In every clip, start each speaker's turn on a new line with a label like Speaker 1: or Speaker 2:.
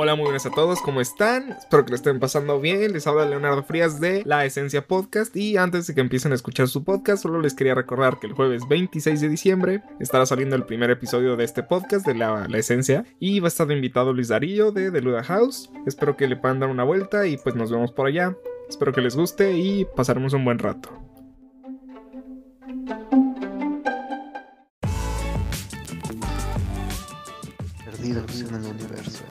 Speaker 1: Hola, muy buenas a todos, ¿cómo están? Espero que lo estén pasando bien. Les habla Leonardo Frías de La Esencia Podcast. Y antes de que empiecen a escuchar su podcast, solo les quería recordar que el jueves 26 de diciembre estará saliendo el primer episodio de este podcast de La, La Esencia. Y va a estar invitado Luis Darío de The Luda House. Espero que le puedan dar una vuelta y pues nos vemos por allá. Espero que les guste y pasaremos un buen rato.
Speaker 2: Perdidos en el universo.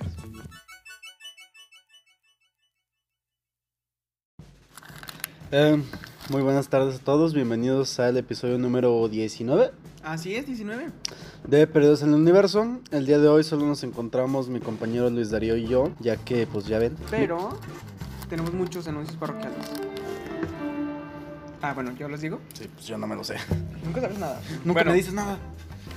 Speaker 2: Eh, muy buenas tardes a todos, bienvenidos al episodio número 19
Speaker 3: Así es, 19.
Speaker 2: de Perdidos en el Universo. El día de hoy solo nos encontramos mi compañero Luis Darío y yo, ya que pues ya ven.
Speaker 3: Pero tenemos muchos anuncios parroquiales. Ah, bueno, ¿yo los digo?
Speaker 2: Sí, pues yo no me lo sé.
Speaker 3: Nunca sabes nada.
Speaker 2: Nunca
Speaker 3: Bueno,
Speaker 2: me dices nada.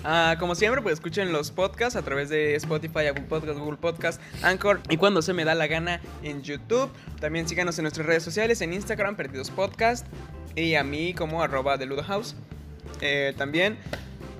Speaker 3: Ah, como siempre, pues escuchen los podcasts a través de Spotify, Apple Podcast, Google Podcast, Anchor y cuando se me da la gana en YouTube. También síganos en nuestras redes sociales, en Instagram, Perdidos Podcast y a mí como arroba de House. Eh, también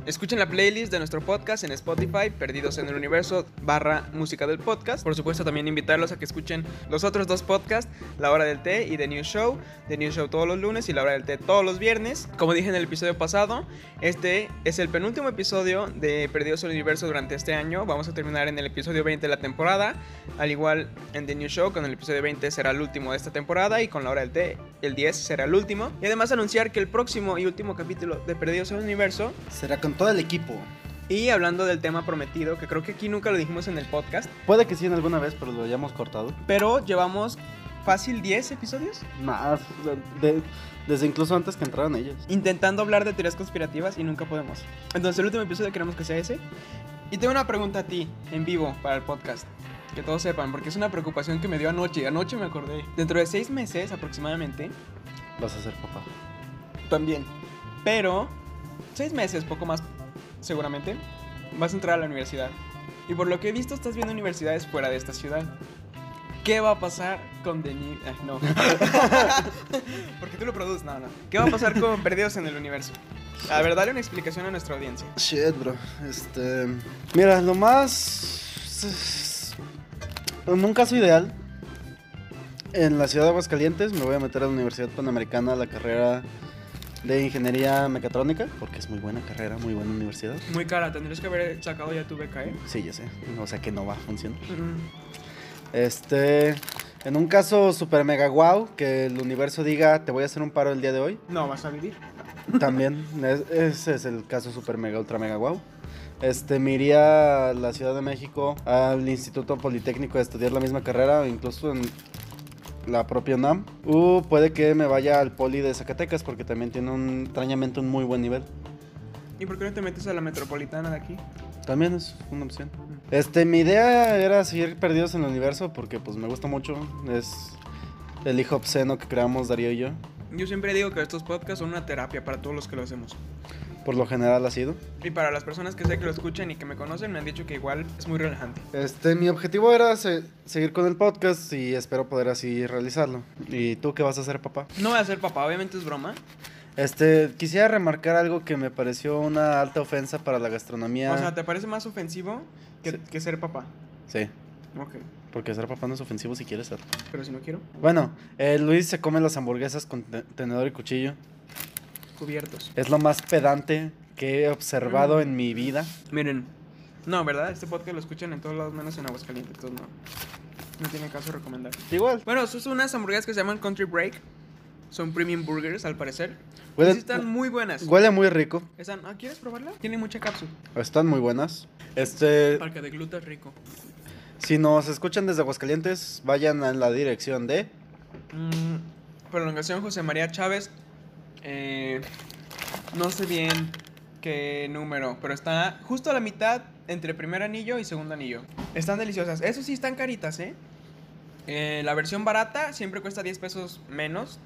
Speaker 3: escuchen la playlist de nuestro podcast en Spotify, Perdidos en el Universo, barra música del podcast. Por supuesto, también invitarlos a que escuchen los otros dos podcasts, La Hora del Té y The New Show. The New Show todos los lunes y La Hora del Té todos los viernes. Como dije en el episodio pasado, este es el penúltimo episodio de Perdidos en el Universo durante este año. Vamos a terminar en el episodio 20 de la temporada. Al igual en The New Show, con el episodio 20 será el último de esta temporada y con La Hora del Té el 10 será el último. Y además anunciar que el próximo y último capítulo de Perdidos en el Universo
Speaker 2: Será con todo el equipo.
Speaker 3: y hablando del tema prometido, que creo que aquí nunca lo dijimos en el podcast,
Speaker 2: Puede que sí en alguna vez, pero lo hayamos cortado.
Speaker 3: pero llevamos fácil 10 episodios
Speaker 2: Más, de- desde incluso antes que entraran ellos.
Speaker 3: intentando hablar de teorías conspirativas y nunca podemos. Entonces el último episodio queremos que sea ese. Y tengo una pregunta a ti, en vivo, para el podcast. Que todos sepan, porque es una preocupación que me dio anoche. Anoche me acordé. Dentro de seis meses aproximadamente,
Speaker 2: Vas a ser papá.
Speaker 3: también. Pero, seis meses, poco más, seguramente, vas a entrar a la universidad. Y por lo que he visto, estás viendo universidades fuera de esta ciudad. ¿Qué va a pasar con Denis? Ay, no. Porque tú lo produces, no, no. ¿Qué va a pasar con Perdidos en el Universo? A ver, dale una explicación a nuestra audiencia.
Speaker 2: Shit, bro. Este. Mira, lo más. En un caso ideal, en la ciudad de Aguascalientes me voy a meter a la Universidad Panamericana a la carrera de Ingeniería Mecatrónica, porque es muy buena carrera, muy buena universidad.
Speaker 3: Muy cara, tendrías que haber sacado ya tu beca, ¿eh?
Speaker 2: Sí, ya sé. O sea que no va a funcionar.
Speaker 3: Mm,
Speaker 2: Este. En un caso super mega guau, que el universo diga te voy a hacer un paro el día de hoy.
Speaker 3: No, vas a vivir.
Speaker 2: También, es- ese es el caso super mega ultra mega guau. Este, me iría a la Ciudad de México, al Instituto Politécnico a estudiar la misma carrera, incluso en la propia UNAM. O puede que me vaya al Poli de Zacatecas, porque también tiene un, extrañamente un muy buen nivel.
Speaker 3: ¿Y por qué no te metes a la metropolitana de aquí?
Speaker 2: También es una opción. Este, mi idea era seguir perdidos en el universo, porque pues me gusta mucho. Es el hijo obsceno que creamos Darío y yo.
Speaker 3: Yo siempre digo que estos podcasts son una terapia para todos los que lo hacemos.
Speaker 2: Por lo general ha sido.
Speaker 3: Y para las personas que sé que lo escuchan y que me conocen, me han dicho que igual es muy relajante.
Speaker 2: Este, mi objetivo era se- seguir con el podcast y espero poder así realizarlo. ¿Y tú qué vas a hacer, papá?
Speaker 3: No voy a ser papá, obviamente es broma.
Speaker 2: Este, quisiera remarcar algo que me pareció una alta ofensa para la gastronomía.
Speaker 3: O sea, ¿te parece más ofensivo que,
Speaker 2: Sí.
Speaker 3: que ser papá?
Speaker 2: Sí,
Speaker 3: Ok,
Speaker 2: porque ser papá no es ofensivo si quieres ser.
Speaker 3: pero si no quiero,
Speaker 2: Bueno, eh, Luis se come las hamburguesas con te- tenedor y cuchillo.
Speaker 3: Cubiertos.
Speaker 2: Es lo más pedante que he observado
Speaker 3: Mm.
Speaker 2: en mi vida.
Speaker 3: Miren, no, ¿verdad? Este podcast lo escuchan en todos lados menos en Aguascalientes, entonces no. No tiene caso recomendar.
Speaker 2: Igual.
Speaker 3: Bueno, son unas hamburguesas que se llaman Country Break. Son premium burgers, al parecer.
Speaker 2: Huele-
Speaker 3: sí están muy buenas.
Speaker 2: Huele muy rico.
Speaker 3: Están, ¿ah, ¿Quieres probarla? Tiene mucha cápsula.
Speaker 2: Están muy buenas. Este,
Speaker 3: Para que de gluten rico.
Speaker 2: si nos escuchan desde Aguascalientes, vayan a la dirección de
Speaker 3: Mm, prolongación José María Chávez. Eh, no sé bien qué número, pero está justo a la mitad entre primer anillo y segundo anillo. Están deliciosas. Eso sí, están caritas, ¿eh? Eh, la versión barata siempre cuesta 10 pesos menos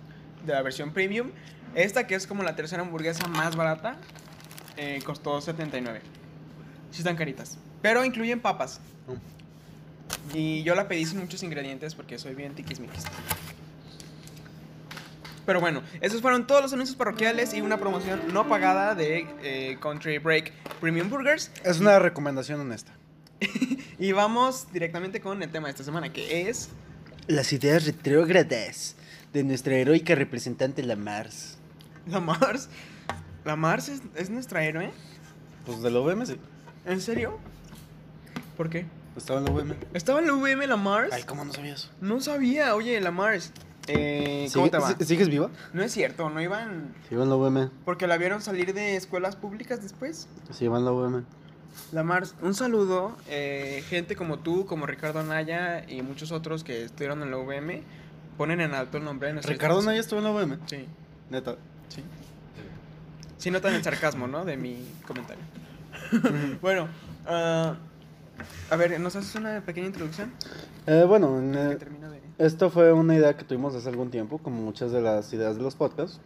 Speaker 3: de la versión premium. Esta, que es como la tercera hamburguesa más barata, eh, costó 79. Sí están caritas. Pero incluyen papas. Y yo la pedí sin muchos ingredientes porque soy bien tiquismiquis. Pero bueno, esos fueron todos los anuncios parroquiales y una promoción no pagada de eh, Country Break Premium Burgers.
Speaker 2: Es una recomendación honesta.
Speaker 3: Y vamos directamente con el tema de esta semana, que es...
Speaker 2: Las ideas retrógradas de nuestra heroica representante, la Mars.
Speaker 3: La Mars. ¿La Mars es, es nuestra héroe?
Speaker 2: Pues de la UVM, sí.
Speaker 3: ¿En serio? ¿Por qué?
Speaker 2: Estaba en la UVM.
Speaker 3: ¿Estaba en la UVM la Mars?
Speaker 2: Ay, ¿cómo no sabías?
Speaker 3: No sabía, oye, la Mars. Eh, ¿Cómo te va?
Speaker 2: ¿Sigue- ¿Sigues viva?
Speaker 3: No es cierto, no iban...
Speaker 2: Sí, iba en la UVM.
Speaker 3: Porque la vieron salir de escuelas públicas después.
Speaker 2: Sí, iba en la UVM.
Speaker 3: La Mars, un saludo. eh, gente como tú, como Ricardo Anaya y muchos otros que estuvieron en la UVM, ponen en alto el nombre de nuestra
Speaker 2: Ricardo
Speaker 3: institución.
Speaker 2: Naya estuvo en la UVM.
Speaker 3: Sí,
Speaker 2: Neta.
Speaker 3: sí. Sí notan el sarcasmo, ¿no? De mi comentario. bueno, ah, a ver, ¿nos haces una pequeña introducción?
Speaker 2: Eh, bueno, en, Esto fue una idea que tuvimos hace algún tiempo, como muchas de las ideas de los podcasts.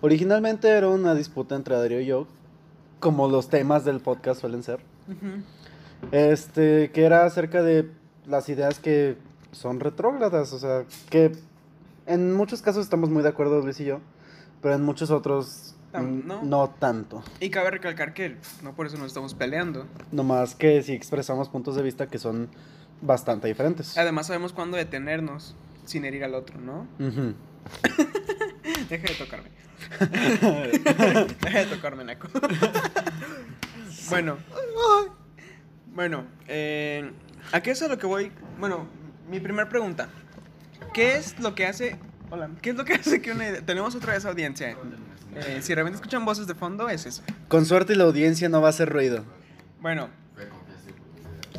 Speaker 2: Originalmente era una disputa entre Adrio y yo, como los temas del podcast suelen ser.
Speaker 3: Ujú.
Speaker 2: Este, que era acerca de las ideas que son retrógradas, o sea, que en muchos casos estamos muy de acuerdo Luis y yo, pero en muchos otros
Speaker 3: no.
Speaker 2: no tanto.
Speaker 3: Y cabe recalcar que no por eso nos estamos peleando.
Speaker 2: No más que si expresamos puntos de vista que son bastante diferentes.
Speaker 3: Además sabemos cuándo detenernos sin herir al otro, ¿no?
Speaker 2: Ujú.
Speaker 3: Deja de tocarme. Deja de tocarme, Naco. bueno. Bueno, eh, ¿a qué es a lo que voy? Bueno, mi primera pregunta. ¿Qué es lo que hace... Hola, ¿qué es lo que hace que una idea... Tenemos otra vez audiencia. Eh, si realmente escuchan voces de fondo, es eso.
Speaker 2: Con suerte la audiencia no va a hacer ruido.
Speaker 3: Bueno.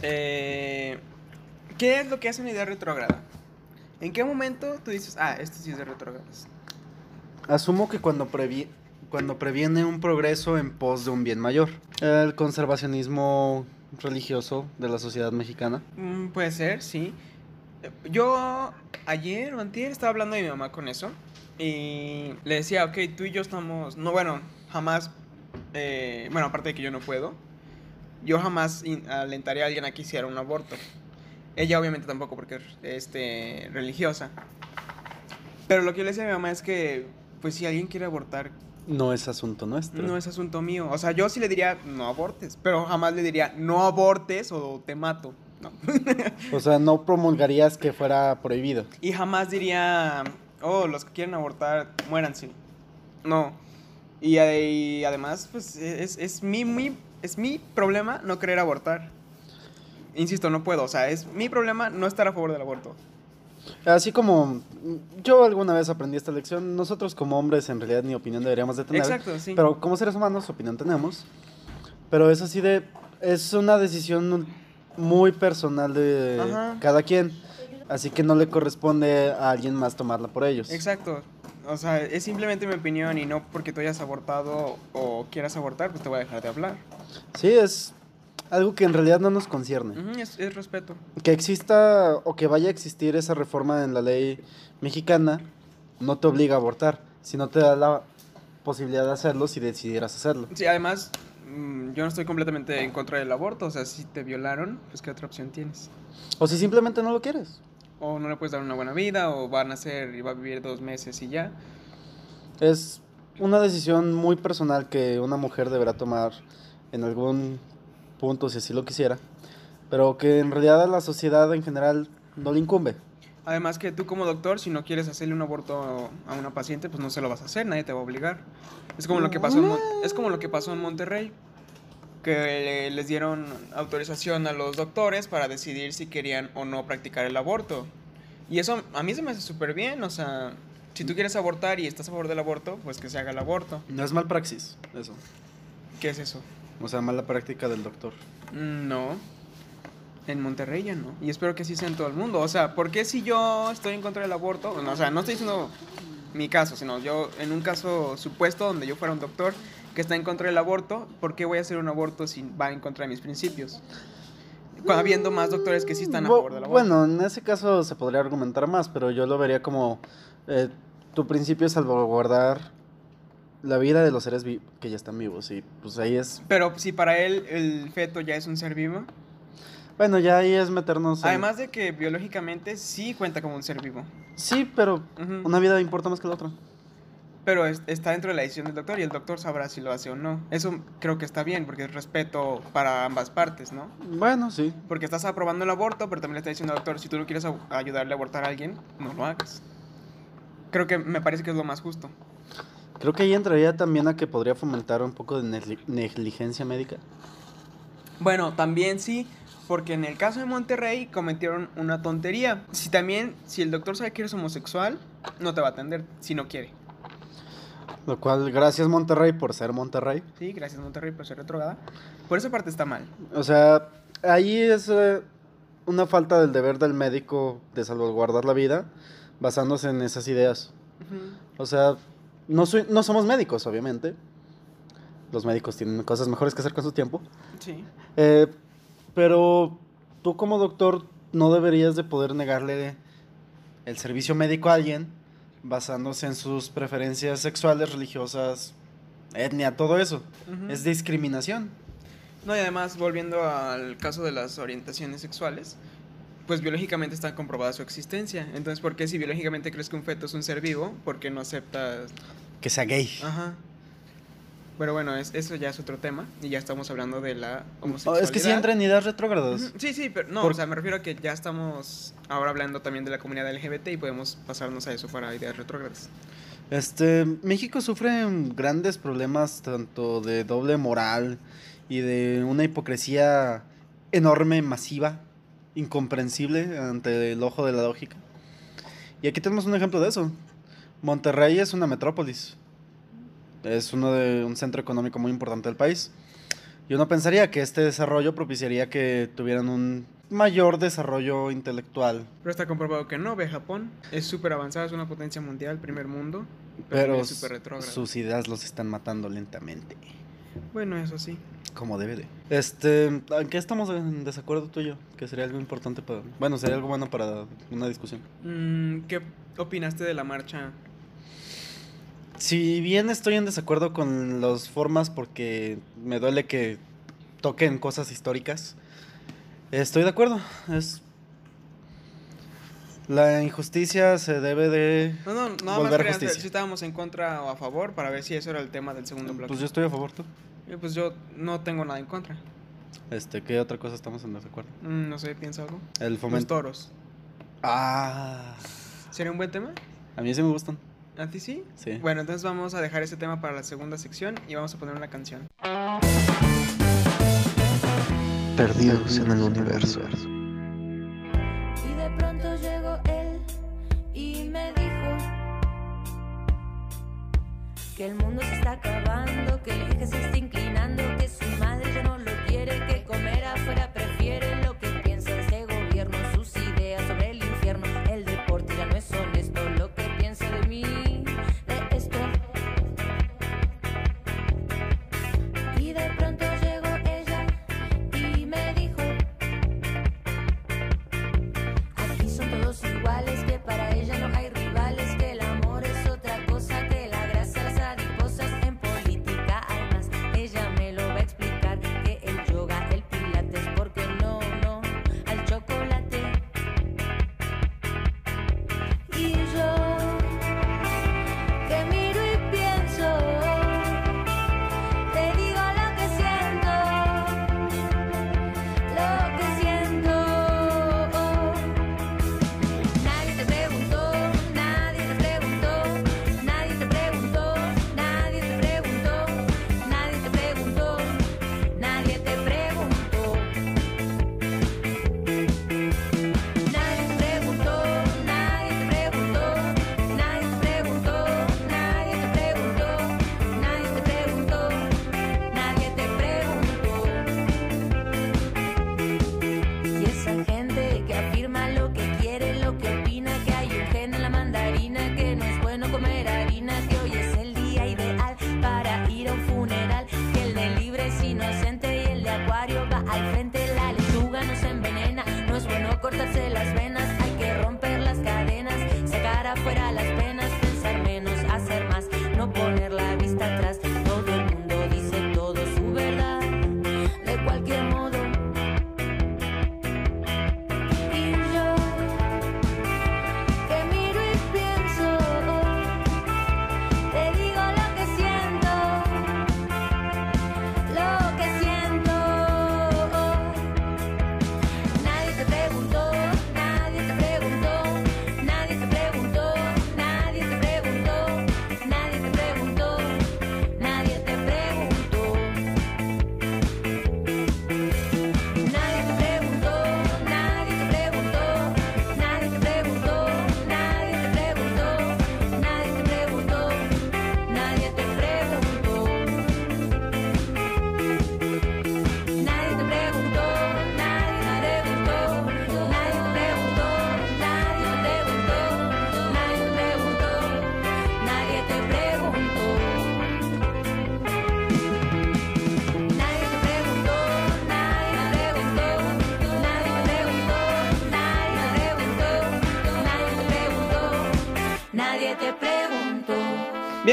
Speaker 3: Eh, ¿Qué es lo que hace una idea retrógrada? ¿En qué momento tú dices, ah, esto sí es de retrógradas?
Speaker 2: Asumo que cuando, previ- cuando previene un progreso en pos de un bien mayor. El conservacionismo religioso de la sociedad mexicana.
Speaker 3: Mm, puede ser, sí. Yo ayer o antier estaba hablando de mi mamá con eso. Y le decía, ok, tú y yo estamos... No, bueno, jamás... eh, bueno, aparte de que yo no puedo. Yo jamás alentaría a alguien a que hiciera un aborto. Ella obviamente tampoco porque es este, religiosa. Pero lo que yo le decía a mi mamá es que, pues si alguien quiere abortar,
Speaker 2: No es asunto nuestro.
Speaker 3: no es asunto mío. O sea, yo sí le diría, no abortes. Pero jamás le diría, no abortes o te mato. No.
Speaker 2: O sea, no promulgarías que fuera prohibido.
Speaker 3: Y jamás diría, oh, los que quieren abortar, muéranse. No. Y, y además, pues es, es, mi, mi- es mi problema no querer abortar. Insisto, no puedo. O sea, es mi problema no estar a favor del aborto.
Speaker 2: Así como mm, yo alguna vez aprendí esta lección, nosotros como hombres en realidad ni opinión deberíamos de tener.
Speaker 3: Exacto, sí.
Speaker 2: Pero como seres humanos opinión tenemos. Pero es así de... Es una decisión muy personal de
Speaker 3: Ajá.
Speaker 2: cada quien. Así que no le corresponde a alguien más tomarla por ellos.
Speaker 3: Exacto. O sea, es simplemente mi opinión y no porque tú hayas abortado o quieras abortar, pues te voy a dejar de hablar.
Speaker 2: Sí, es algo que en realidad no nos concierne.
Speaker 3: Es respeto.
Speaker 2: Que exista o que vaya a existir esa reforma en la ley mexicana no te obliga a abortar, sino te da la posibilidad de hacerlo si decidieras hacerlo.
Speaker 3: Sí, además, mm, yo no estoy completamente en contra del aborto. O sea, si te violaron, pues ¿qué otra opción tienes?
Speaker 2: O si simplemente no lo quieres.
Speaker 3: O no le puedes dar una buena vida, o va a nacer y va a vivir dos meses y ya.
Speaker 2: Es una decisión muy personal que una mujer deberá tomar en algún punto si así lo quisiera, pero que en realidad a la sociedad en general no le incumbe.
Speaker 3: Además que tú como doctor, si no quieres hacerle un aborto a una paciente, pues no se lo vas a hacer, nadie te va a obligar. Es como lo que pasó en, Mon- es como lo que pasó en Monterrey, que les dieron autorización a los doctores para decidir si querían o no practicar el aborto. Y eso a mí se me hace súper bien, o sea, si tú quieres abortar y estás a favor del aborto, pues que se haga el aborto.
Speaker 2: No es mal praxis, eso.
Speaker 3: ¿Qué es eso?
Speaker 2: O sea, mala práctica del doctor.
Speaker 3: No. En Monterrey ya no. Y espero que así sea en todo el mundo. O sea, ¿por qué si yo estoy en contra del aborto? Bueno, o sea, no estoy diciendo mi caso, sino yo en un caso supuesto donde yo fuera un doctor que está en contra del aborto, ¿por qué voy a hacer un aborto si va en contra de mis principios? Cuando habiendo más doctores que sí están a favor del aborto.
Speaker 2: Bueno, en ese caso se podría argumentar más, pero yo lo vería como eh, tu principio es salvaguardar la vida de los seres que ya están vivos y pues ahí es
Speaker 3: Pero si para él el feto ya es un ser vivo,
Speaker 2: bueno ya ahí es meternos en-
Speaker 3: además de que biológicamente sí cuenta como un ser vivo.
Speaker 2: sí pero
Speaker 3: Ujú.
Speaker 2: una vida importa más que la otra
Speaker 3: Pero es- está dentro de la decisión del doctor y el doctor sabrá si lo hace o no. Eso creo que está bien porque es respeto para ambas partes, ¿no?
Speaker 2: Bueno, sí.
Speaker 3: Porque estás aprobando el aborto, pero también le está diciendo al doctor, si tú no quieres a- ayudarle a abortar a alguien, no lo hagas. Creo que me parece que es lo más justo.
Speaker 2: Creo que ahí entraría también a que podría fomentar un poco de negli- negligencia médica.
Speaker 3: Bueno, también sí, porque en el caso de Monterrey cometieron una tontería. Si también, si el doctor sabe que eres homosexual, no te va a atender si no quiere.
Speaker 2: Lo cual, gracias Monterrey por ser Monterrey.
Speaker 3: Sí, gracias Monterrey por ser retrograda. Por esa parte está mal.
Speaker 2: O sea, ahí es eh, una falta del deber del médico de salvaguardar la vida basándose en esas ideas. O sea, no, soy- no somos médicos, obviamente. Los médicos tienen cosas mejores que hacer con su tiempo.
Speaker 3: Sí.
Speaker 2: Eh, pero tú como doctor no deberías de poder negarle el servicio médico a alguien basándose en sus preferencias sexuales, religiosas, etnia, todo eso. Es discriminación.
Speaker 3: No, y además, volviendo al caso de las orientaciones sexuales, pues biológicamente está comprobada su existencia. Entonces, ¿por qué si biológicamente crees que un feto es un ser vivo, por qué no aceptas
Speaker 2: Que sea gay.
Speaker 3: Ajá. Pero bueno, es, eso ya es otro tema y ya estamos hablando de la
Speaker 2: Oh,
Speaker 3: homosexualidad.
Speaker 2: es que sí entra en ideas retrógradas.
Speaker 3: Sí, sí, pero no,
Speaker 2: Por-
Speaker 3: o sea, me refiero a que ya estamos ahora hablando también de la comunidad LGBT y podemos pasarnos a eso para ideas retrógradas.
Speaker 2: Este, México sufre grandes problemas tanto de doble moral y de una hipocresía enorme, masiva, incomprensible ante el ojo de la lógica. Y aquí tenemos un ejemplo de eso. Monterrey es una metrópolis. Es uno de un centro económico muy importante del país. Y uno pensaría que este desarrollo propiciaría que tuvieran un mayor desarrollo intelectual.
Speaker 3: Pero está comprobado que no, ve Japón, es súper avanzada, es una potencia mundial, primer mundo, pero, es
Speaker 2: sus ideas los están matando lentamente.
Speaker 3: Bueno, eso sí.
Speaker 2: Como debe de. Este, ¿en qué estamos en desacuerdo tú y yo? Que sería algo importante para... Bueno, sería algo bueno para una discusión.
Speaker 3: Mm, ¿Qué opinaste de la marcha?
Speaker 2: Si bien estoy en desacuerdo con las formas porque me duele que toquen cosas históricas, estoy de acuerdo. Es... La injusticia se debe de...
Speaker 3: No, no, nada más
Speaker 2: Volver
Speaker 3: quería
Speaker 2: justicia.
Speaker 3: si estábamos en contra o a favor para ver si eso era el tema del segundo bloque.
Speaker 2: Pues yo estoy a favor, tú.
Speaker 3: Eh, Pues yo no tengo nada en contra.
Speaker 2: Este, ¿qué otra cosa estamos en desacuerdo?
Speaker 3: Mm, no sé, piensa algo.
Speaker 2: El
Speaker 3: Los
Speaker 2: fomento...
Speaker 3: toros.
Speaker 2: Ah...
Speaker 3: ¿Sería un buen tema?
Speaker 2: A mí sí me gustan.
Speaker 3: ¿A ti sí?
Speaker 2: Sí.
Speaker 3: Bueno, entonces vamos a dejar ese tema para la segunda sección y vamos a poner una canción.
Speaker 4: Perdidos en el universo.
Speaker 5: Que el mundo se está acabando, que el eje se está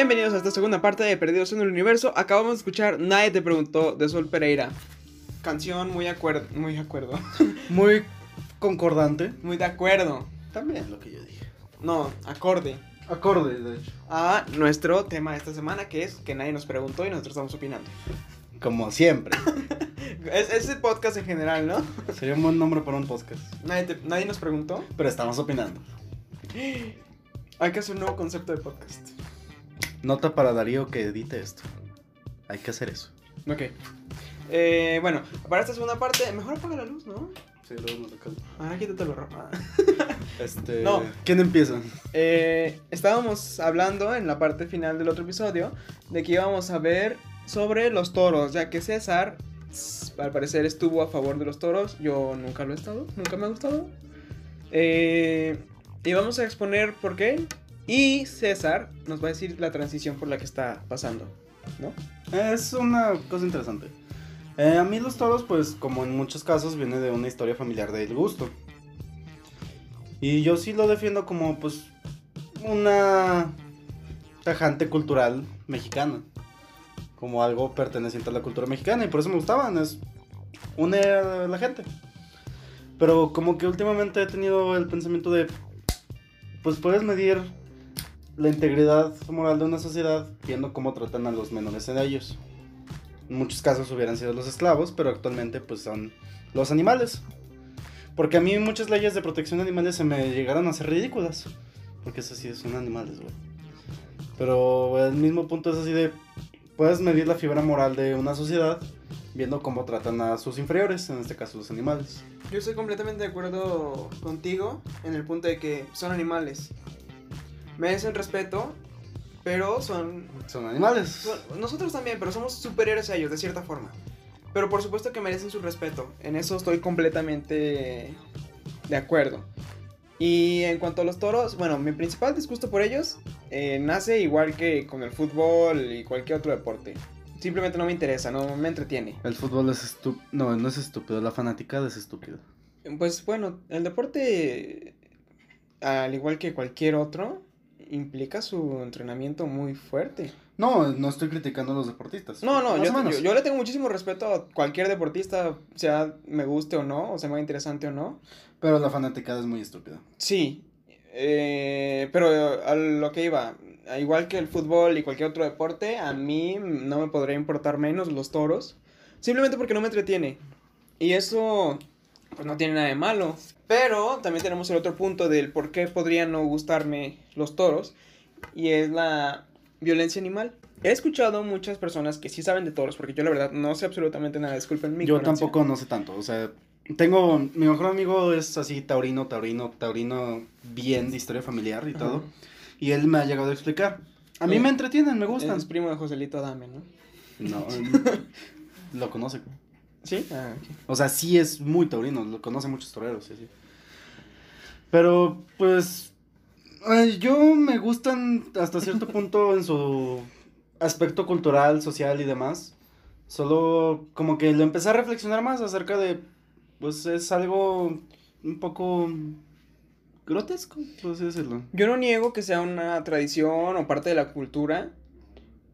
Speaker 3: Bienvenidos a esta segunda parte de Perdidos en el Universo. Acabamos de escuchar Nadie te preguntó de Sol Pereira. Canción muy acuerdo, muy de acuerdo,
Speaker 2: Muy concordante.
Speaker 3: muy de acuerdo.
Speaker 2: También lo que yo dije.
Speaker 3: No, acorde
Speaker 2: Acorde, de hecho.
Speaker 3: a nuestro tema de esta semana que es que nadie nos preguntó y nosotros estamos opinando.
Speaker 2: Como siempre.
Speaker 3: Es, es el podcast en general, ¿no?
Speaker 2: Sería un buen nombre para un podcast.
Speaker 3: Nadie, te- nadie nos preguntó.
Speaker 2: Pero estamos opinando.
Speaker 3: Hay que hacer un nuevo concepto de podcast.
Speaker 2: Nota para Darío que edite esto. Hay que hacer eso.
Speaker 3: Ok. Eh, bueno, para esta segunda parte, mejor apaga la luz, ¿no?
Speaker 2: Sí, luego nos acaba.
Speaker 3: Ah, quítate la ropa.
Speaker 2: Este.
Speaker 3: No.
Speaker 2: ¿Quién empieza?
Speaker 3: Eh, estábamos hablando en la parte final del otro episodio de que íbamos a ver sobre los toros, ya que César al parecer estuvo a favor de los toros, yo nunca lo he estado, nunca me ha gustado. Eh, y vamos a exponer por qué. Y César nos va a decir la transición por la que está pasando, ¿no?
Speaker 2: Es una cosa interesante. Eh, a mí los toros, pues, como en muchos casos, viene de una historia familiar del gusto. Y yo sí lo defiendo como, pues, una tajante cultural mexicana. Como algo perteneciente a la cultura mexicana. Y por eso me gustaban. Es une a la gente. Pero como que últimamente he tenido el pensamiento de, pues puedes medir la integridad moral de una sociedad viendo cómo tratan a los menores en ellos. En muchos casos hubieran sido los esclavos, pero actualmente pues son los animales. Porque a mí muchas leyes de protección de animales se me llegaron a hacer ridículas. Porque eso sí son animales, güey. Pero el mismo punto es así de, puedes medir la fibra moral de una sociedad viendo cómo tratan a sus inferiores, en este caso los animales.
Speaker 3: Yo estoy completamente de acuerdo contigo en el punto de que son animales. Merecen respeto, pero son
Speaker 2: Son animales.
Speaker 3: So- Nosotros también, pero somos superiores a ellos, de cierta forma. Pero por supuesto que merecen su respeto. En eso estoy completamente de acuerdo. Y en cuanto a los toros, bueno, mi principal disgusto por ellos eh, nace igual que con el fútbol y cualquier otro deporte. Simplemente no me interesa, no me entretiene.
Speaker 2: El fútbol es estúpido. No, no es estúpido, la fanática es estúpida.
Speaker 3: Pues bueno, el deporte, al igual que cualquier otro, implica su entrenamiento muy fuerte.
Speaker 2: No, no estoy criticando a los deportistas.
Speaker 3: No, no, yo, yo- yo le tengo muchísimo respeto a cualquier deportista, sea me guste o no, o sea más interesante o no.
Speaker 2: Pero la fanaticada es muy estúpida.
Speaker 3: Sí, eh, pero a lo que iba, igual que el fútbol y cualquier otro deporte, a mí no me podría importar menos los toros, simplemente porque no me entretiene. Y eso, pues no tiene nada de malo. Pero también tenemos el otro punto del por qué podrían no gustarme los toros, y es la violencia animal. He escuchado muchas personas que sí saben de toros, porque yo la verdad no sé absolutamente nada, disculpen mi
Speaker 2: Yo
Speaker 3: ignorancia.
Speaker 2: tampoco no sé tanto. O sea, tengo. Mi mejor amigo es así, taurino, taurino, taurino, bien de historia familiar y
Speaker 3: Ajá.
Speaker 2: todo. Y él me ha llegado a explicar. A mí
Speaker 3: Eh,
Speaker 2: me entretienen, me gustan.
Speaker 3: Es primo de Joselito Adame, ¿no?
Speaker 2: No, lo conoce.
Speaker 3: ¿Sí? Ah, ok.
Speaker 2: O sea, sí es muy taurino, lo conoce muchos toreros, sí, sí. Pero, pues, yo me gustan hasta cierto punto en su aspecto cultural, social y demás. Solo como que lo empecé a reflexionar más acerca de, pues es algo un poco grotesco, por así decirlo.
Speaker 3: Yo no niego que sea una tradición o parte de la cultura,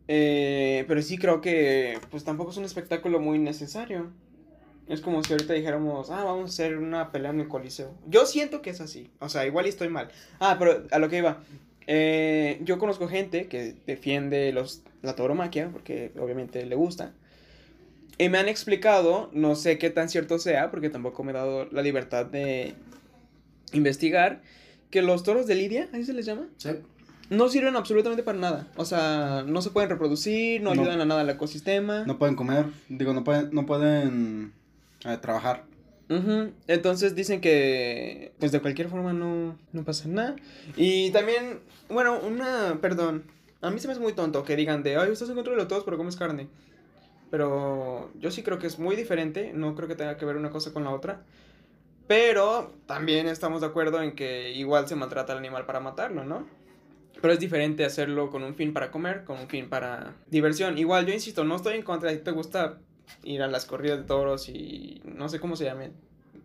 Speaker 3: eh, pero sí creo que pues tampoco es un espectáculo muy necesario. Es como si ahorita dijéramos, ah, vamos a hacer una pelea en el coliseo. Yo siento que es así, o sea, igual estoy mal. Ah, pero a lo que iba, eh, yo conozco gente que defiende los, la tauromaquia, porque obviamente le gusta. Y me han explicado, no sé qué tan cierto sea, porque tampoco me he dado la libertad de investigar, que los toros de Lidia, ¿así se les llama?
Speaker 2: Sí.
Speaker 3: No sirven absolutamente para nada. O sea, no se pueden reproducir, no,
Speaker 2: No.
Speaker 3: ayudan a nada al ecosistema.
Speaker 2: No pueden comer, digo, no pueden, no pueden eh, trabajar.
Speaker 3: Entonces dicen que, pues de cualquier forma no, no pasa nada. Y también, bueno, una, perdón, a mí se me hace muy tonto que digan de, ay, estás en contra de los toros pero comes carne. Pero yo sí creo que es muy diferente, no creo que tenga que ver una cosa con la otra. Pero también estamos de acuerdo en que igual se maltrata al animal para matarlo, ¿no? Pero es diferente hacerlo con un fin para comer, con un fin para diversión. Igual, yo insisto, no estoy en contra. Si te gusta ir a las corridas de toros y no sé cómo se llamen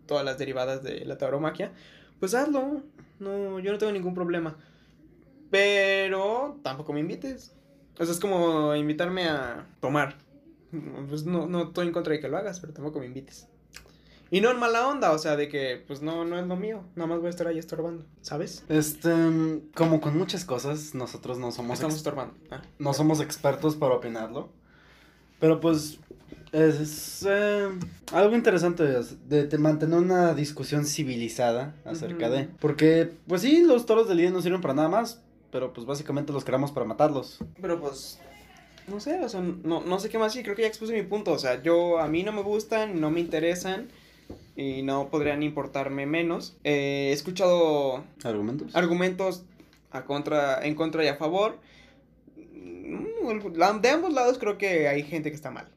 Speaker 3: todas las derivadas de la tauromaquia, pues hazlo. No, yo no tengo ningún problema. Pero tampoco me invites. O sea, es como invitarme a tomar. Pues no, no estoy en contra de que lo hagas, pero tampoco me invites. Y no en mala onda, o sea, de que pues no, no es lo mío. Nada más voy a estar ahí estorbando, ¿sabes?
Speaker 2: Este, como con muchas cosas, nosotros no somos
Speaker 3: Estamos estorbando. Ah.
Speaker 2: no somos expertos para opinarlo. Pero pues es, es, eh, algo interesante de, de mantener una discusión civilizada acerca
Speaker 3: Ujú.
Speaker 2: de. Porque, pues sí, los toros de lidia no sirven para nada más. Pero pues básicamente los creamos para matarlos.
Speaker 3: Pero pues, no sé, o sea, no, no sé qué más decir, creo que ya expuse mi punto, o sea, yo, a mí no me gustan, no me interesan y no podrían importarme menos. Eh, he escuchado
Speaker 2: ¿Argumentos?
Speaker 3: argumentos a contra, en contra y a favor. Mm, De ambos lados creo que hay gente que está mal,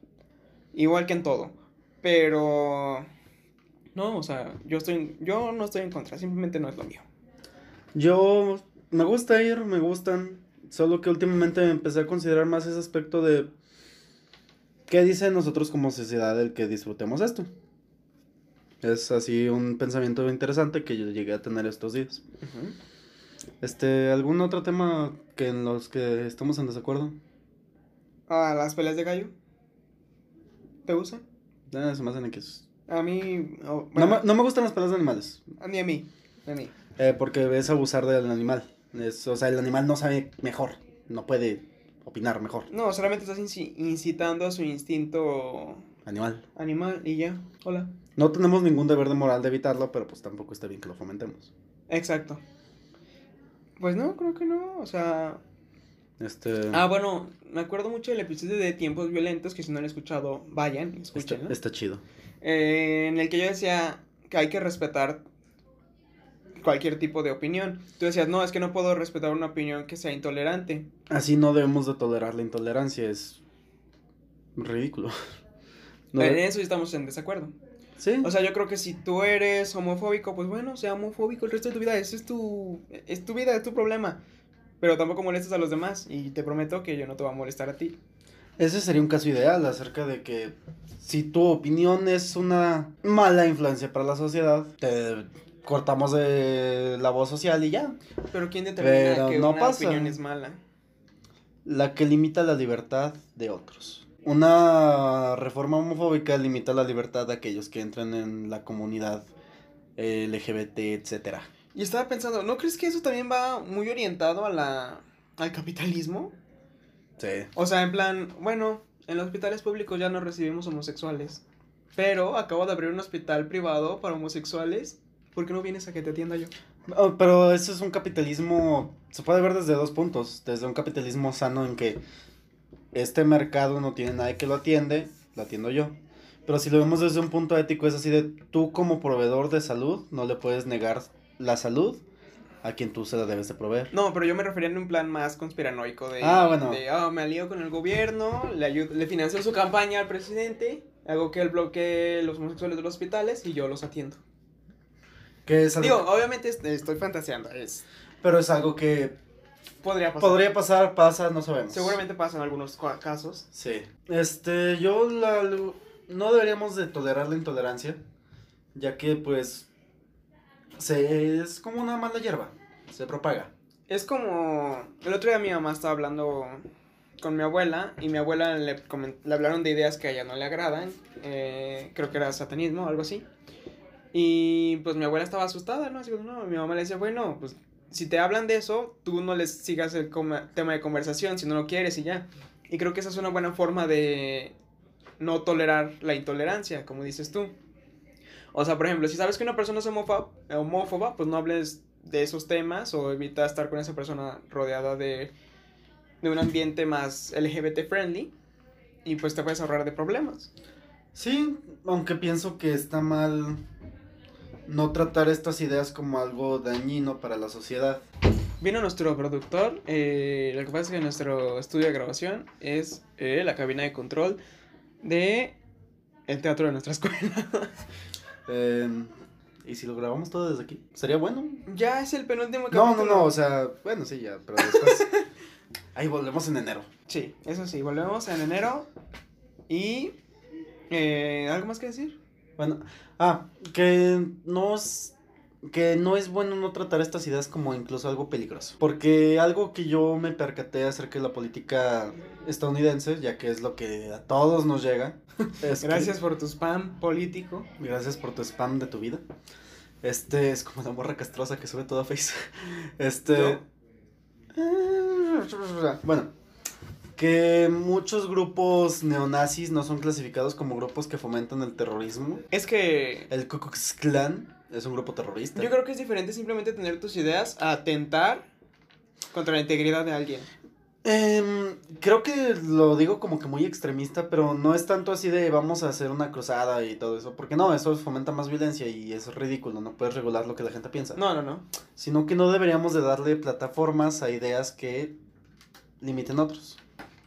Speaker 3: igual que en todo, pero... No, o sea, yo estoy, yo no estoy en contra, simplemente no es lo mío.
Speaker 2: Yo me gusta ir, me gustan. Solo que últimamente empecé a considerar más ese aspecto de qué dicen nosotros como sociedad el que disfrutemos esto. Es así un pensamiento interesante que yo llegué a tener estos días. Este, ¿algún otro tema que en los que estamos en desacuerdo?
Speaker 3: Ah, las peleas de gallo. ¿Te gustan?
Speaker 2: Ah, se me hacen X.
Speaker 3: A mí. oh,
Speaker 2: No, me, no me gustan las peleas de animales.
Speaker 3: a mí, a mí. A mí.
Speaker 2: eh, porque es abusar del animal. Es, o sea, el animal no sabe mejor. No puede opinar mejor.
Speaker 3: No, solamente estás inci- incitando a su instinto
Speaker 2: Animal.
Speaker 3: animal y ya. Hola.
Speaker 2: No tenemos ningún deber de moral de evitarlo, pero pues tampoco está bien que lo fomentemos.
Speaker 3: Exacto. Pues no, creo que no. O sea.
Speaker 2: Este.
Speaker 3: Ah, bueno, me acuerdo mucho del episodio de Tiempos Violentos, que si no lo han escuchado, vayan,
Speaker 2: está,
Speaker 3: escúchenlo.
Speaker 2: está chido.
Speaker 3: Eh, en el que yo decía que hay que respetar cualquier tipo de opinión. Tú decías, no, es que no puedo respetar una opinión que sea intolerante.
Speaker 2: Así no debemos de tolerar la intolerancia, es ridículo. No
Speaker 3: en eso estamos en desacuerdo.
Speaker 2: Sí.
Speaker 3: O sea, yo creo que si tú eres homofóbico, pues bueno, sea homofóbico el resto de tu vida. Eso es tu, es tu vida, es tu problema. Pero tampoco molestes a los demás. Y te prometo que yo no te voy a molestar a ti.
Speaker 2: Ese sería un caso ideal acerca de que si tu opinión es una mala influencia para la sociedad, te cortamos de la voz social y ya.
Speaker 3: Pero ¿quién determina
Speaker 2: Pero
Speaker 3: que
Speaker 2: no
Speaker 3: una
Speaker 2: pasa.
Speaker 3: opinión es mala?
Speaker 2: La que limita la libertad de otros. Una reforma homofóbica limita la libertad de aquellos que entran en la comunidad eh, LGBT, etcétera.
Speaker 3: Y estaba pensando, ¿no crees que eso también va muy orientado a la, al capitalismo?
Speaker 2: Sí.
Speaker 3: O sea, en plan, bueno, en los hospitales públicos ya no recibimos homosexuales. Pero acabo de abrir un hospital privado para homosexuales. ¿Por qué no vienes a que te atienda yo?
Speaker 2: Oh, pero eso es un capitalismo, se puede ver desde dos puntos. Desde un capitalismo sano en que este mercado no tiene nadie que lo atiende, lo atiendo yo. Pero si lo vemos desde un punto ético, es así de tú como proveedor de salud, no le puedes negar la salud a quien tú se la debes de proveer.
Speaker 3: No, pero yo me refería en un plan más conspiranoico de...
Speaker 2: Ah, bueno.
Speaker 3: De, ah, me alío con el gobierno, le, ayudo, le financio su campaña al presidente, hago que él bloquee los homosexuales de los hospitales y yo los atiendo.
Speaker 2: Que es algo-
Speaker 3: Digo, obviamente est- estoy fantaseando, es...
Speaker 2: pero es algo que
Speaker 3: Podría pasar.
Speaker 2: podría pasar, pasa, no sabemos.
Speaker 3: Seguramente pasa en algunos casos.
Speaker 2: Sí. Este, yo la, no deberíamos de tolerar la intolerancia, ya que pues se, es como una mala hierba, se propaga.
Speaker 3: Es como. El otro día mi mamá estaba hablando con mi abuela y mi abuela le, comen- le hablaron de ideas que a ella no le agradan. eh, creo que era satanismo o algo así. Y pues mi abuela estaba asustada, ¿no? Así como, no, mi mamá le decía, bueno, pues si te hablan de eso, tú no les sigas el tema de conversación si no lo quieres y ya. Y creo que esa es una buena forma de no tolerar la intolerancia, como dices tú. O sea, por ejemplo, si sabes que una persona es homófoba pues no hables de esos temas o evita estar con esa persona rodeada de, de un ambiente más LGBT friendly y pues te puedes ahorrar de problemas.
Speaker 2: Sí, aunque pienso que está mal no tratar estas ideas como algo dañino para la sociedad.
Speaker 3: Vino nuestro productor, eh, lo que pasa es que nuestro estudio de grabación es eh, la cabina de control de el teatro de nuestra escuela.
Speaker 2: Eh, ¿Y si lo grabamos todo desde aquí? ¿Sería bueno?
Speaker 3: ya es el penúltimo
Speaker 2: No, no,
Speaker 3: capítulo.
Speaker 2: no, o sea, bueno, sí, ya, pero después... Ahí volvemos en enero.
Speaker 3: Sí, eso sí, volvemos en enero y... eh, ¿Algo más que decir?
Speaker 2: Bueno, ah, que no es, que no es bueno no tratar estas ideas como incluso algo peligroso. Porque algo que yo me percaté acerca de la política estadounidense, ya que es lo que a todos nos llega.
Speaker 3: Gracias por tu spam político.
Speaker 2: Gracias por tu spam de tu vida. Este es como la morra castrosa que sube toda Face. Este. Bueno, que muchos grupos neonazis no son clasificados como grupos que fomentan el terrorismo.
Speaker 3: Es que...
Speaker 2: El Ku Klux Klan es un grupo terrorista.
Speaker 3: Yo creo que es diferente simplemente tener tus ideas a atentar contra la integridad de alguien.
Speaker 2: Em, creo que lo digo como que muy extremista, pero no es tanto así de vamos a hacer una cruzada y todo eso, porque no, eso fomenta más violencia y es ridículo, no puedes regular lo que la gente piensa.
Speaker 3: No, no, no.
Speaker 2: Sino que no deberíamos de darle plataformas a ideas que limiten otros.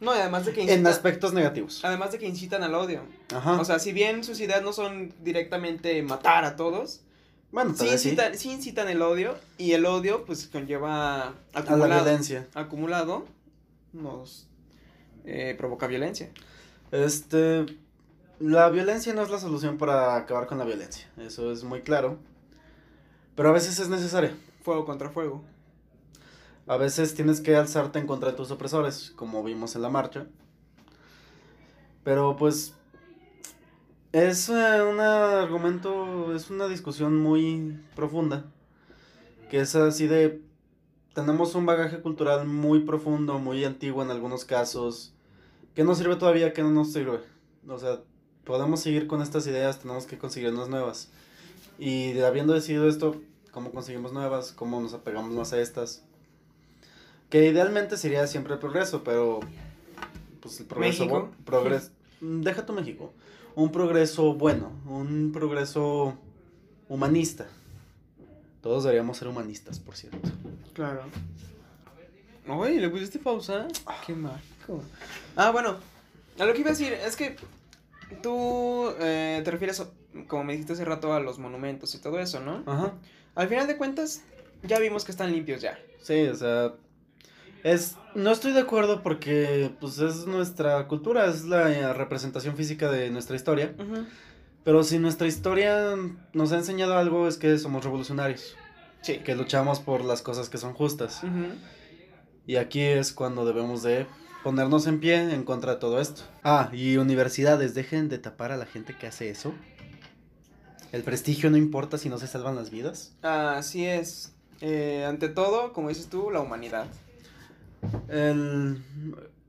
Speaker 3: No, además de que incitan, En
Speaker 2: aspectos negativos.
Speaker 3: Además de que incitan al odio.
Speaker 2: Ajá.
Speaker 3: O sea, si bien sus ideas no son directamente matar a todos,
Speaker 2: bueno,
Speaker 3: sí incitan, sí. incitan el odio y el odio pues conlleva acumulado,
Speaker 2: a la violencia.
Speaker 3: Acumulado nos eh, provoca violencia.
Speaker 2: Este, la violencia no es la solución para acabar con la violencia, eso es muy claro, pero a veces es necesaria.
Speaker 3: Fuego contra fuego
Speaker 2: a veces tienes que alzarte en contra de tus opresores, como vimos en la marcha. Pero pues es eh, un argumento, es una discusión muy profunda, que es así de, tenemos un bagaje cultural muy profundo, muy antiguo en algunos casos, que nos sirve todavía, que no nos sirve. O sea, podemos seguir con estas ideas, tenemos que conseguir unas nuevas. Y habiendo decidido esto, cómo conseguimos nuevas, cómo nos apegamos más a estas que idealmente sería siempre el progreso, pero pues el progreso bueno, mm, deja tu México, un progreso bueno, un progreso humanista. Todos deberíamos ser humanistas, por cierto.
Speaker 3: Claro. Oye, ¿le pusiste pausa? Oh. Qué mágico. Ah, bueno, a lo que iba a decir es que tú eh, te refieres, como me dijiste hace rato, a los monumentos y todo eso, ¿no?
Speaker 2: Ajá.
Speaker 3: Al final de cuentas, ya vimos que están limpios ya.
Speaker 2: Sí, o sea, es, no estoy de acuerdo porque pues es nuestra cultura, es la representación física de nuestra historia. Pero si nuestra historia nos ha enseñado algo es que somos revolucionarios.
Speaker 3: Sí.
Speaker 2: Que luchamos por las cosas que son justas. Y aquí es cuando debemos de ponernos en pie en contra de todo esto. Ah, y universidades, dejen de tapar a la gente que hace eso. El prestigio no importa si no se salvan las vidas.
Speaker 3: Así es. Eh, ante todo, como dices tú, la humanidad.
Speaker 2: El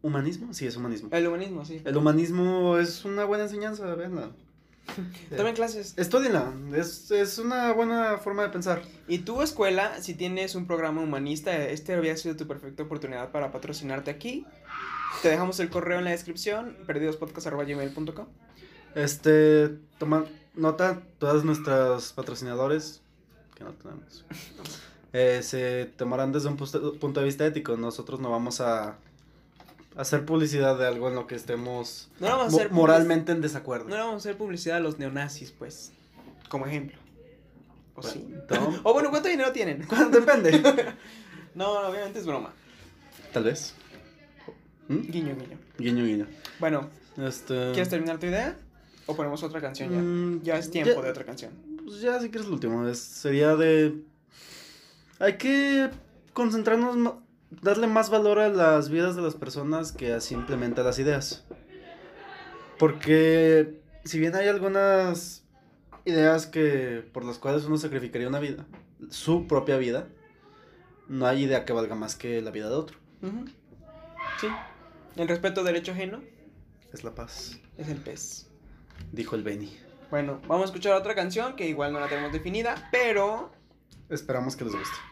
Speaker 2: humanismo, sí, es humanismo.
Speaker 3: El humanismo, sí.
Speaker 2: El humanismo es una buena enseñanza, venla.
Speaker 3: Tomen clases.
Speaker 2: Estudienla, es, es una buena forma de pensar.
Speaker 3: Y tu escuela, si tienes un programa humanista, este había sido tu perfecta oportunidad para patrocinarte aquí. Te dejamos el correo en la descripción, perdidospodcast.com.
Speaker 2: Este, toma nota, todas nuestras patrocinadores que no tenemos. eh, se tomarán desde un punto de vista ético. Nosotros no vamos a hacer publicidad de algo en lo que estemos moralmente en desacuerdo.
Speaker 3: No vamos a hacer publicidad a los neonazis, pues, como ejemplo. O sí. O bueno, ¿cuánto dinero tienen?
Speaker 2: Depende.
Speaker 3: no, obviamente es broma.
Speaker 2: Tal vez. ¿Mm?
Speaker 3: Guiño, guiño.
Speaker 2: Guiño, guiño.
Speaker 3: Bueno,
Speaker 2: este,
Speaker 3: ¿quieres terminar tu idea? ¿O ponemos otra canción ya?
Speaker 2: Mm,
Speaker 3: ya es tiempo de otra canción.
Speaker 2: Pues ya, si quieres, lo último. Es, sería de hay que concentrarnos, darle más valor a las vidas de las personas que a simplemente a las ideas. Porque si bien hay algunas ideas que por las cuales uno sacrificaría una vida, su propia vida, no hay idea que valga más que la vida de otro.
Speaker 3: Sí. El respeto al derecho ajeno.
Speaker 2: Es la paz.
Speaker 3: Es el pez.
Speaker 2: Dijo el Benny.
Speaker 3: Bueno, vamos a escuchar otra canción que igual no la tenemos definida, pero...
Speaker 2: Esperamos que les guste.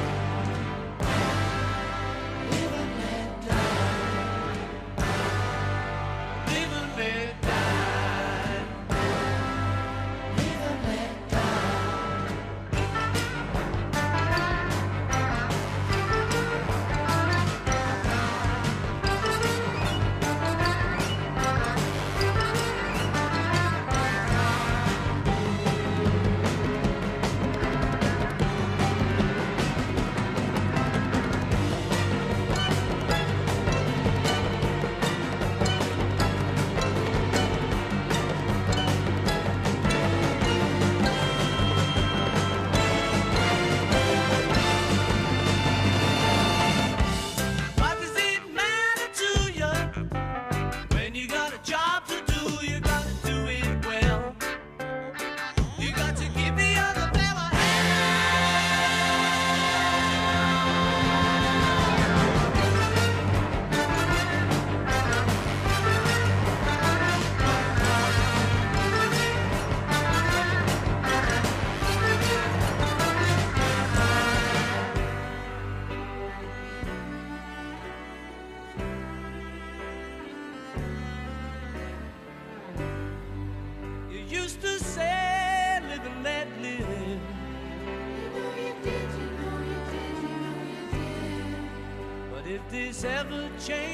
Speaker 6: change.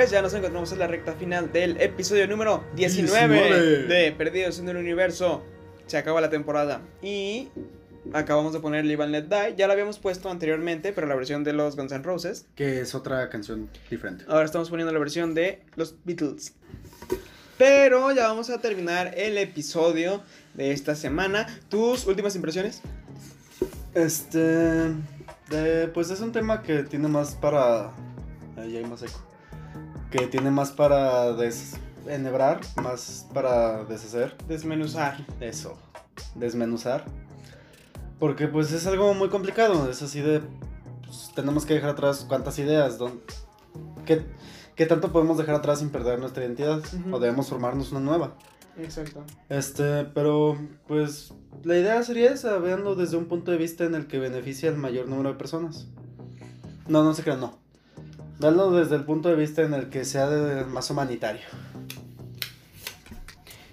Speaker 3: Pues ya nos encontramos en la recta final del episodio número 19,
Speaker 2: 19.
Speaker 3: de Perdidos en el Universo. Se acaba la temporada y acabamos de poner Live and Let Die. Ya la habíamos puesto anteriormente, pero la versión de los Guns N' Roses.
Speaker 2: Que es otra canción diferente.
Speaker 3: Ahora estamos poniendo la versión de los Beatles. Pero ya vamos a terminar el episodio de esta semana. ¿Tus últimas impresiones?
Speaker 2: Este. de- pues es un tema que tiene más para. Ahí hay más eco. Que tiene más para desenhebrar, más para deshacer.
Speaker 3: Desmenuzar.
Speaker 2: Eso. Desmenuzar. Porque pues es algo muy complicado. Es así de. pues, tenemos que dejar atrás cuántas ideas. dón- ¿Qué, qué tanto podemos dejar atrás sin perder nuestra identidad?
Speaker 3: Ujú.
Speaker 2: O debemos formarnos una nueva.
Speaker 3: Exacto.
Speaker 2: Este, pero pues la idea sería esa, veanlo desde un punto de vista en el que beneficia al mayor número de personas. No, no se crean, no. Veanlo desde el punto de vista en el que sea de- más humanitario.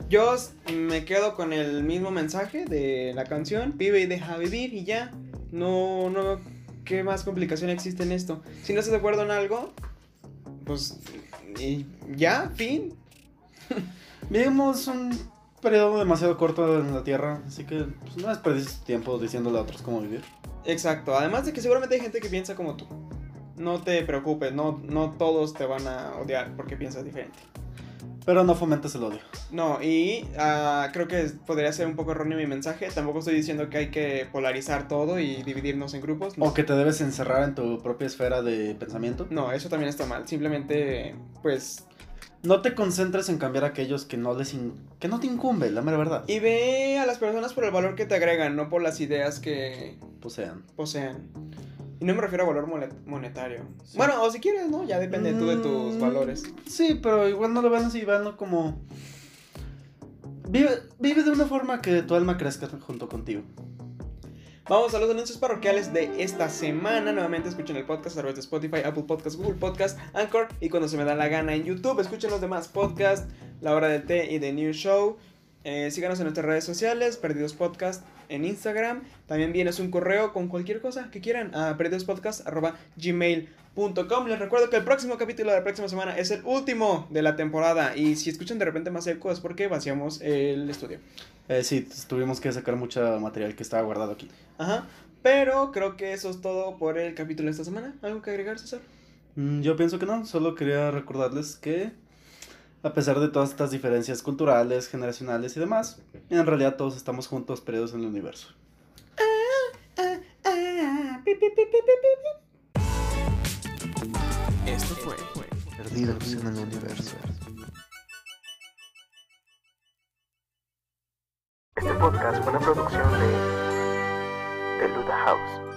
Speaker 3: Yo me quedo con el mismo mensaje de la canción. Vive y deja vivir y ya. No, no. ¿Qué más complicación existe en esto? Si no estás de acuerdo en algo, pues. Y ya, fin.
Speaker 2: Vivimos un periodo demasiado corto en la Tierra, así que pues, no desperdicies tu tiempo diciéndole a otros cómo vivir.
Speaker 3: Exacto. Además de que seguramente hay gente que piensa como tú. No te preocupes, no, no todos te van a odiar porque piensas diferente.
Speaker 2: Pero no fomentes el odio.
Speaker 3: No, y ah, creo que podría ser un poco erróneo mi mensaje. Tampoco estoy diciendo que hay que polarizar todo y dividirnos en grupos. No.
Speaker 2: O que te debes encerrar en tu propia esfera de pensamiento.
Speaker 3: No, eso también está mal. Simplemente, pues.
Speaker 2: No te concentres en cambiar a aquellos que no les in- que no te incumbe, la mera verdad.
Speaker 3: Y ve a las personas por el valor que te agregan, no por las ideas que
Speaker 2: Posean.
Speaker 3: posean. Y no me refiero a valor monetario.
Speaker 2: Sí.
Speaker 3: Bueno, o si quieres, ¿no? Ya depende tú de tus
Speaker 2: Mm,
Speaker 3: valores.
Speaker 2: Sí, pero igual no lo vean así, veanlo como. Vive, vive de una forma que tu alma crezca junto contigo.
Speaker 3: Vamos a los anuncios parroquiales de esta semana. Nuevamente escuchen el podcast a través de Spotify, Apple Podcast, Google Podcast, Anchor y cuando se me da la gana en YouTube. Escuchen los demás podcasts, La Hora del Té y The New Show. Eh, síganos en nuestras redes sociales, Perdidos Podcast en Instagram. También vienes un correo con cualquier cosa que quieran a perdidospodcast.gmail.com. Les recuerdo que el próximo capítulo de la próxima semana es el último de la temporada. Y si escuchan de repente más eco es porque vaciamos el estudio.
Speaker 2: Eh, sí, tuvimos que sacar mucho material que estaba guardado aquí.
Speaker 3: Ajá. Pero creo que eso es todo por el capítulo de esta semana. ¿Algo que agregar, César?
Speaker 2: Mm, Yo pienso que no, solo quería recordarles que a pesar de todas estas diferencias culturales, generacionales y demás, en realidad todos estamos juntos perdidos en el universo.
Speaker 3: Esto fue.
Speaker 4: Perdidos en el universo.
Speaker 7: Este podcast fue una producción de The Luda House.